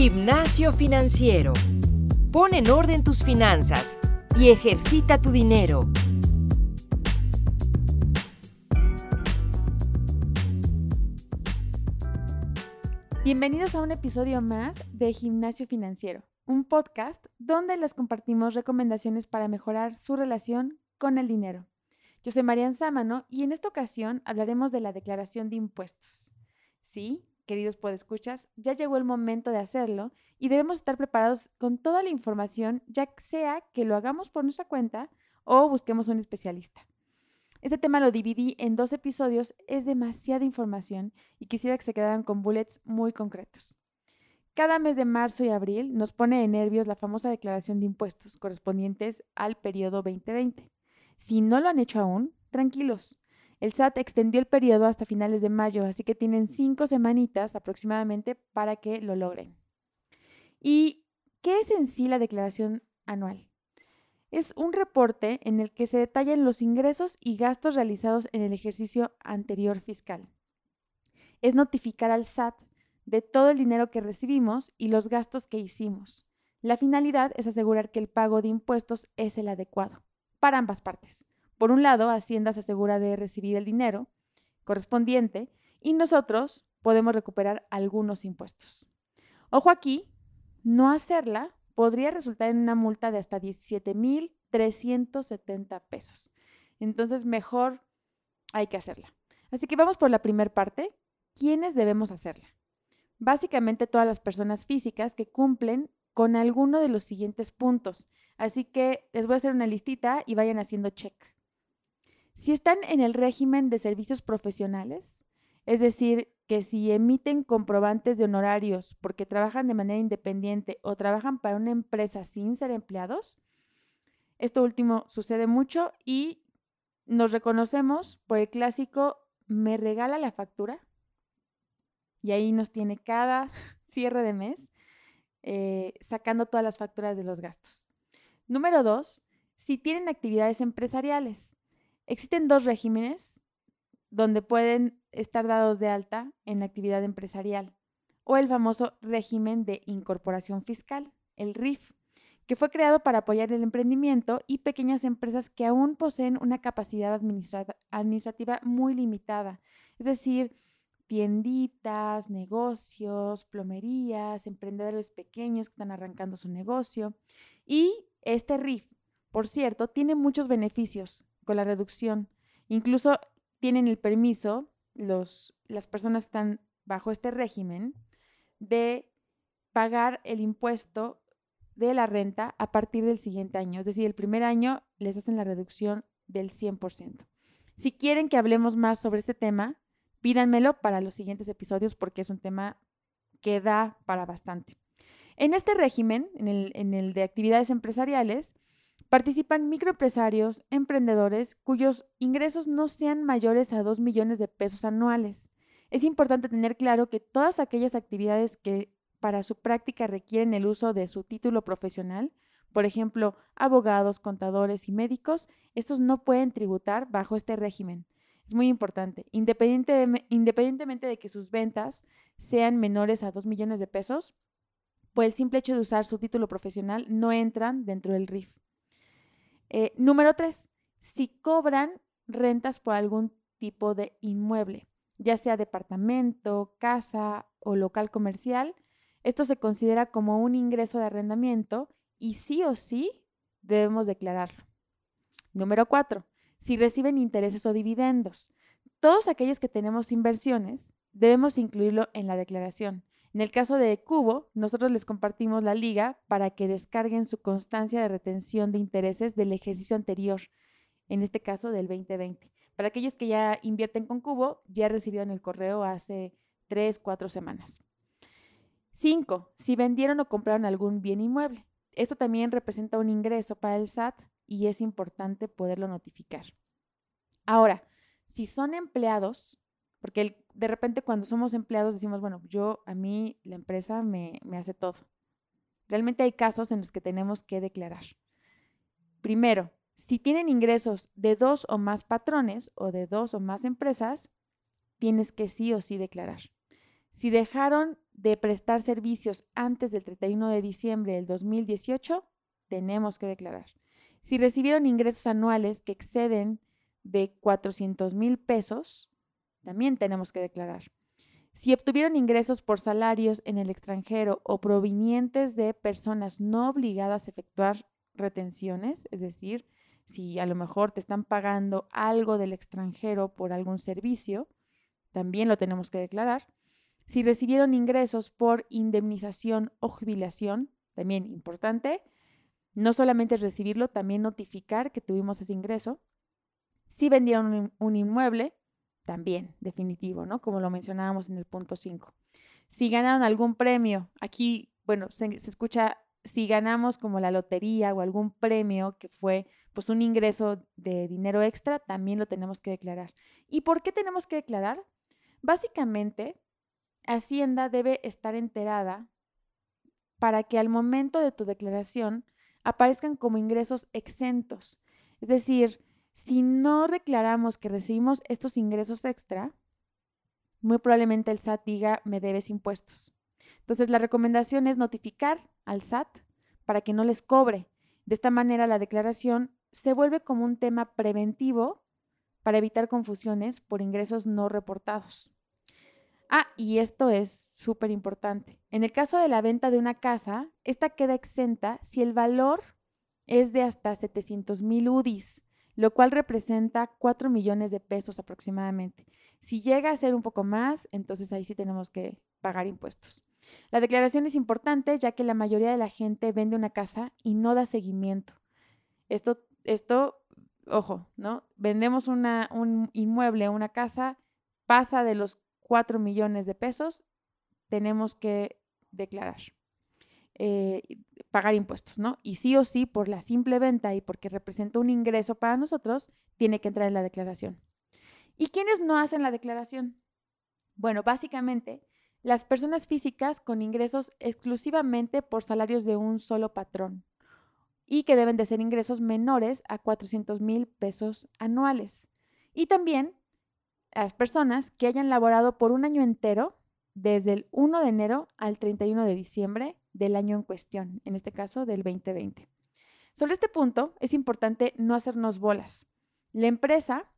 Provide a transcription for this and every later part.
Gimnasio financiero. Pon en orden tus finanzas y ejercita tu dinero. Bienvenidos a un episodio más de Gimnasio Financiero, un podcast donde les compartimos recomendaciones para mejorar su relación con el dinero. Yo soy Marian Sámano y en esta ocasión hablaremos de la declaración de impuestos. Sí, queridos podescuchas, ya llegó el momento de hacerlo y debemos estar preparados con toda la información, ya sea que lo hagamos por nuestra cuenta o busquemos un especialista. Este tema lo dividí en dos episodios, es demasiada información y quisiera que se quedaran con bullets muy concretos. Cada mes de marzo y abril nos pone de nervios la famosa declaración de impuestos correspondientes al periodo 2020. Si no lo han hecho aún, tranquilos. El SAT extendió el periodo hasta finales de mayo, así que tienen cinco semanitas aproximadamente para que lo logren. ¿Y qué es en sí la declaración anual? Es un reporte en el que se detallan los ingresos y gastos realizados en el ejercicio anterior fiscal. Es notificar al SAT de todo el dinero que recibimos y los gastos que hicimos. La finalidad es asegurar que el pago de impuestos es el adecuado para ambas partes. Por un lado, Hacienda se asegura de recibir el dinero correspondiente y nosotros podemos recuperar algunos impuestos. Ojo aquí, no hacerla podría resultar en una multa de hasta 17,370 pesos. Entonces, mejor hay que hacerla. Así que vamos por la primera parte. ¿Quiénes debemos hacerla? Básicamente todas las personas físicas que cumplen con alguno de los siguientes puntos. Así que les voy a hacer una listita y vayan haciendo check. Si están en el régimen de servicios profesionales, es decir, que si emiten comprobantes de honorarios porque trabajan de manera independiente o trabajan para una empresa sin ser empleados, esto último sucede mucho y nos reconocemos por el clásico me regala la factura y ahí nos tiene cada cierre de mes eh, sacando todas las facturas de los gastos. Número dos, si tienen actividades empresariales. Existen dos regímenes donde pueden estar dados de alta en la actividad empresarial o el famoso régimen de incorporación fiscal, el RIF, que fue creado para apoyar el emprendimiento y pequeñas empresas que aún poseen una capacidad administrativa muy limitada, es decir, tienditas, negocios, plomerías, emprendedores pequeños que están arrancando su negocio. Y este RIF, por cierto, tiene muchos beneficios con la reducción. Incluso tienen el permiso, los, las personas están bajo este régimen, de pagar el impuesto de la renta a partir del siguiente año. Es decir, el primer año les hacen la reducción del 100%. Si quieren que hablemos más sobre este tema, pídanmelo para los siguientes episodios porque es un tema que da para bastante. En este régimen, en el, en el de actividades empresariales, Participan microempresarios, emprendedores cuyos ingresos no sean mayores a 2 millones de pesos anuales. Es importante tener claro que todas aquellas actividades que para su práctica requieren el uso de su título profesional, por ejemplo, abogados, contadores y médicos, estos no pueden tributar bajo este régimen. Es muy importante. independientemente de que sus ventas sean menores a 2 millones de pesos, por el simple hecho de usar su título profesional no entran dentro del RIF. Eh, número tres, si cobran rentas por algún tipo de inmueble, ya sea departamento, casa o local comercial, esto se considera como un ingreso de arrendamiento y sí o sí debemos declararlo. Número cuatro, si reciben intereses o dividendos. Todos aquellos que tenemos inversiones debemos incluirlo en la declaración. En el caso de Cubo, nosotros les compartimos la liga para que descarguen su constancia de retención de intereses del ejercicio anterior, en este caso del 2020. Para aquellos que ya invierten con Cubo, ya recibieron el correo hace tres, cuatro semanas. Cinco, si vendieron o compraron algún bien inmueble. Esto también representa un ingreso para el SAT y es importante poderlo notificar. Ahora, si son empleados, porque de repente cuando somos empleados decimos, bueno, yo, a mí, la empresa me, me hace todo. Realmente hay casos en los que tenemos que declarar. Primero, si tienen ingresos de dos o más patrones o de dos o más empresas, tienes que sí o sí declarar. Si dejaron de prestar servicios antes del 31 de diciembre del 2018, tenemos que declarar. Si recibieron ingresos anuales que exceden de 400 mil pesos, también tenemos que declarar. Si obtuvieron ingresos por salarios en el extranjero o provenientes de personas no obligadas a efectuar retenciones, es decir, si a lo mejor te están pagando algo del extranjero por algún servicio, también lo tenemos que declarar. Si recibieron ingresos por indemnización o jubilación, también importante, no solamente recibirlo, también notificar que tuvimos ese ingreso. Si vendieron un, inmueble, también definitivo, ¿no? Como lo mencionábamos en el punto 5. Si ganaron algún premio, aquí, bueno, se, se, escucha si ganamos como la lotería o algún premio que fue pues un ingreso de dinero extra, también lo tenemos que declarar. ¿Y por qué tenemos que declarar? Básicamente, Hacienda debe estar enterada para que al momento de tu declaración aparezcan como ingresos exentos. Es decir, si no declaramos que recibimos estos ingresos extra, muy probablemente el SAT diga, me debes impuestos. Entonces, la recomendación es notificar al SAT para que no les cobre. De esta manera, la declaración se vuelve como un tema preventivo para evitar confusiones por ingresos no reportados. Ah, y esto es súper importante. En el caso de la venta de una casa, esta queda exenta si el valor es de hasta 700 mil UDIs lo cual representa 4 millones de pesos aproximadamente. Si llega a ser un poco más, entonces ahí sí tenemos que pagar impuestos. La declaración es importante ya que la mayoría de la gente vende una casa y no da seguimiento. Esto, esto ojo, ¿no? Vendemos una, un inmueble, una casa, pasa de los 4 millones de pesos, tenemos que declarar. Eh, pagar impuestos, ¿no? Y sí o sí, por la simple venta y porque representa un ingreso para nosotros, tiene que entrar en la declaración. ¿Y quiénes no hacen la declaración? Bueno, básicamente, las personas físicas con ingresos exclusivamente por salarios de un solo patrón y que deben de ser ingresos menores a 400 mil pesos anuales. Y también las personas que hayan laborado por un año entero, desde el 1 de enero al 31 de diciembre del año en cuestión, en este caso del 2020. Sobre este punto es importante no hacernos bolas. La empresa,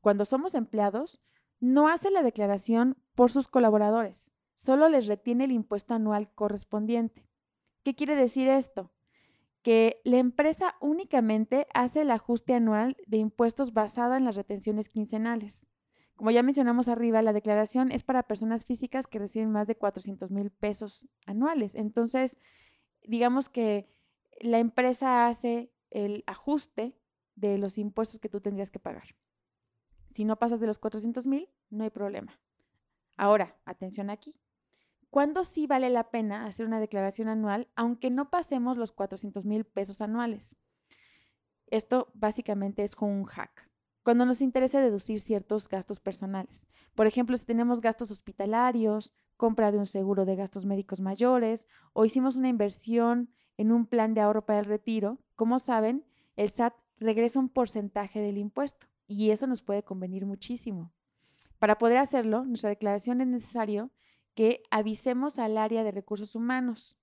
cuando somos empleados, no hace la declaración por sus colaboradores, solo les retiene el impuesto anual correspondiente. ¿Qué quiere decir esto? Que la empresa únicamente hace el ajuste anual de impuestos basado en las retenciones quincenales. Como ya mencionamos arriba, la declaración es para personas físicas que reciben más de 400 mil pesos anuales. Entonces, digamos que la empresa hace el ajuste de los impuestos que tú tendrías que pagar. Si no pasas de los 400 mil, no hay problema. Ahora, atención aquí. ¿Cuándo sí vale la pena hacer una declaración anual aunque no pasemos los 400 mil pesos anuales? Esto básicamente es con un hack cuando nos interesa deducir ciertos gastos personales. Por ejemplo, si tenemos gastos hospitalarios, compra de un seguro de gastos médicos mayores o hicimos una inversión en un plan de ahorro para el retiro, como saben, el SAT regresa un porcentaje del impuesto y eso nos puede convenir muchísimo. Para poder hacerlo, nuestra declaración es necesario que avisemos al área de recursos humanos.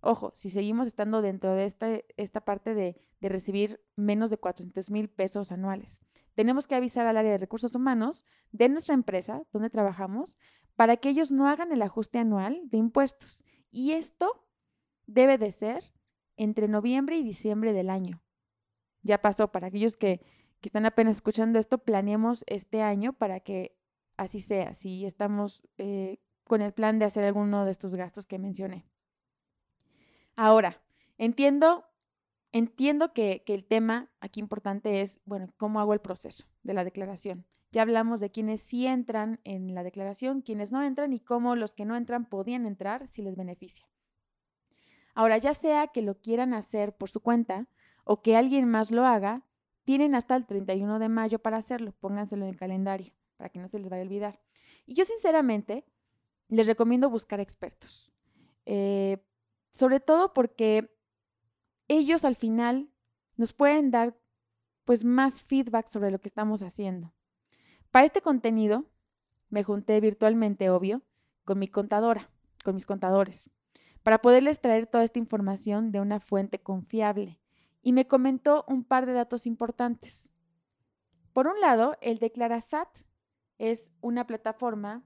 Ojo, si seguimos estando dentro de esta, esta parte de, de recibir menos de 400 mil pesos anuales tenemos que avisar al área de recursos humanos de nuestra empresa donde trabajamos para que ellos no hagan el ajuste anual de impuestos. Y esto debe de ser entre noviembre y diciembre del año. Ya pasó, para aquellos que, están apenas escuchando esto, planeemos este año para que así sea, si estamos eh, con el plan de hacer alguno de estos gastos que mencioné. Ahora, entiendo Entiendo que, el tema aquí importante es, bueno, ¿cómo hago el proceso de la declaración? Ya hablamos de quienes sí entran en la declaración, quienes no entran y cómo los que no entran podían entrar si les beneficia. Ahora, ya sea que lo quieran hacer por su cuenta o que alguien más lo haga, tienen hasta el 31 de mayo para hacerlo. Pónganselo en el calendario para que no se les vaya a olvidar. Y yo sinceramente les recomiendo buscar expertos. Eh, sobre todo porque ellos al final nos pueden dar pues más feedback sobre lo que estamos haciendo. Para este contenido me junté virtualmente, obvio, con mi contadora, con mis contadores, para poderles traer toda esta información de una fuente confiable. Y me comentó un par de datos importantes. Por un lado, el Declarasat es una plataforma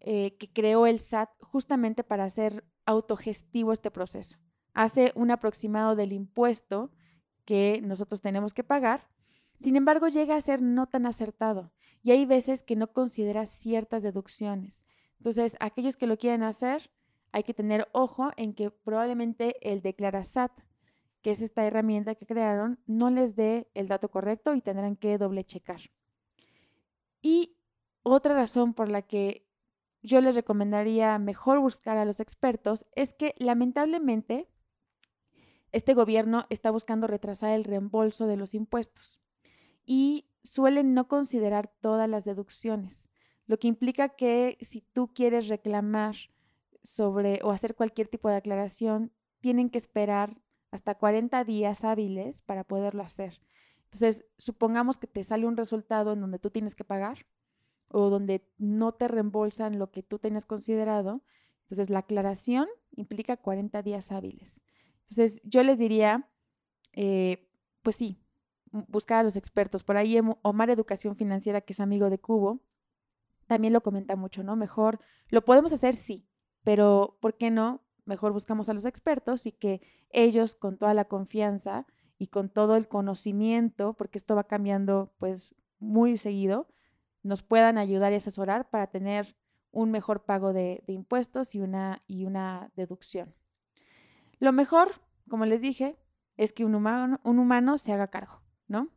eh, que creó el SAT justamente para hacer autogestivo este proceso. Hace un aproximado del impuesto que nosotros tenemos que pagar, sin embargo llega a ser no tan acertado y hay veces que no considera ciertas deducciones. Entonces, aquellos que lo quieren hacer, hay que tener ojo en que probablemente el Declarasat, que es esta herramienta que crearon, no les dé el dato correcto y tendrán que doble checar. Y otra razón por la que yo les recomendaría mejor buscar a los expertos es que lamentablemente este gobierno está buscando retrasar el reembolso de los impuestos y suelen no considerar todas las deducciones, lo que implica que si tú quieres reclamar sobre o hacer cualquier tipo de aclaración, tienen que esperar hasta 40 días hábiles para poderlo hacer. Entonces, supongamos que te sale un resultado en donde tú tienes que pagar o donde no te reembolsan lo que tú tenías considerado. Entonces, la aclaración implica 40 días hábiles. Entonces, yo les diría, eh, pues sí, buscar a los expertos. Por ahí Omar Educación Financiera, que es amigo de Cubo, también lo comenta mucho, ¿no? Mejor, lo podemos hacer, sí, pero ¿por qué no? Mejor buscamos a los expertos y que ellos, con toda la confianza y con todo el conocimiento, porque esto va cambiando pues muy seguido, nos puedan ayudar y asesorar para tener un mejor pago de, impuestos y una, y una deducción. Lo mejor, como les dije, es que un humano, un humano se haga cargo, ¿no?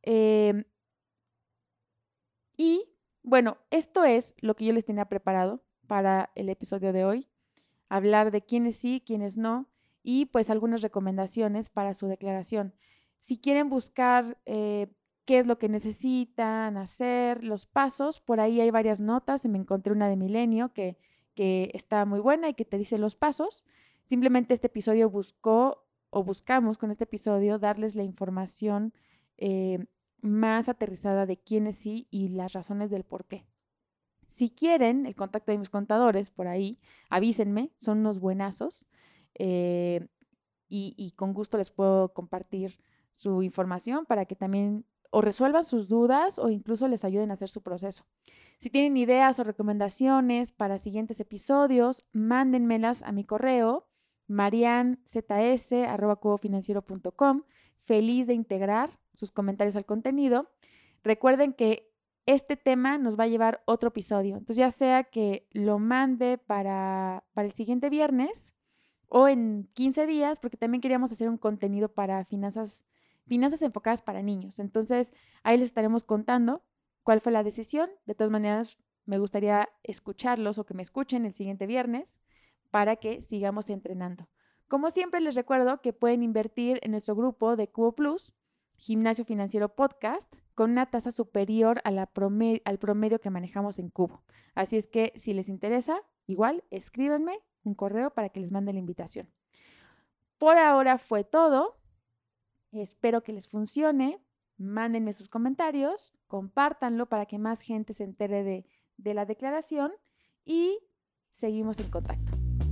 Em, y bueno, esto es lo que yo les tenía preparado para el episodio de hoy. Hablar de quiénes sí, quiénes no y pues algunas recomendaciones para su declaración. Si quieren buscar eh, qué es lo que necesitan hacer, los pasos. Por ahí hay varias notas me encontré una de Milenio que, que está muy buena y que te dice los pasos. Simplemente este episodio buscó o buscamos con este episodio darles la información eh, más aterrizada de quiénes sí y las razones del por qué. Si quieren el contacto de mis contadores por ahí, avísenme, son unos buenazos eh, y, y con gusto les puedo compartir su información para que también o resuelvan sus dudas o incluso les ayuden a hacer su proceso. Si tienen ideas o recomendaciones para siguientes episodios, mándenmelas a mi correo marianzs.cubofinanciero.com. Feliz de integrar sus comentarios al contenido. Recuerden que este tema nos va a llevar otro episodio. Entonces, ya sea que lo mande para, para el siguiente viernes o en 15 días, porque también queríamos hacer un contenido para finanzas finanzas enfocadas para niños. Entonces, ahí les estaremos contando cuál fue la decisión. De todas maneras, me gustaría escucharlos o que me escuchen el siguiente viernes para que sigamos entrenando. Como siempre, les recuerdo que pueden invertir en nuestro grupo de Cubo Plus, Gimnasio Financiero Podcast, con una tasa superior al promedio que manejamos en Cubo. Así es que si les interesa, igual escríbanme un correo para que les mande la invitación. Por ahora fue todo. Espero que les funcione. Mándenme sus comentarios, compártanlo para que más gente se entere de, de la declaración y seguimos en contacto.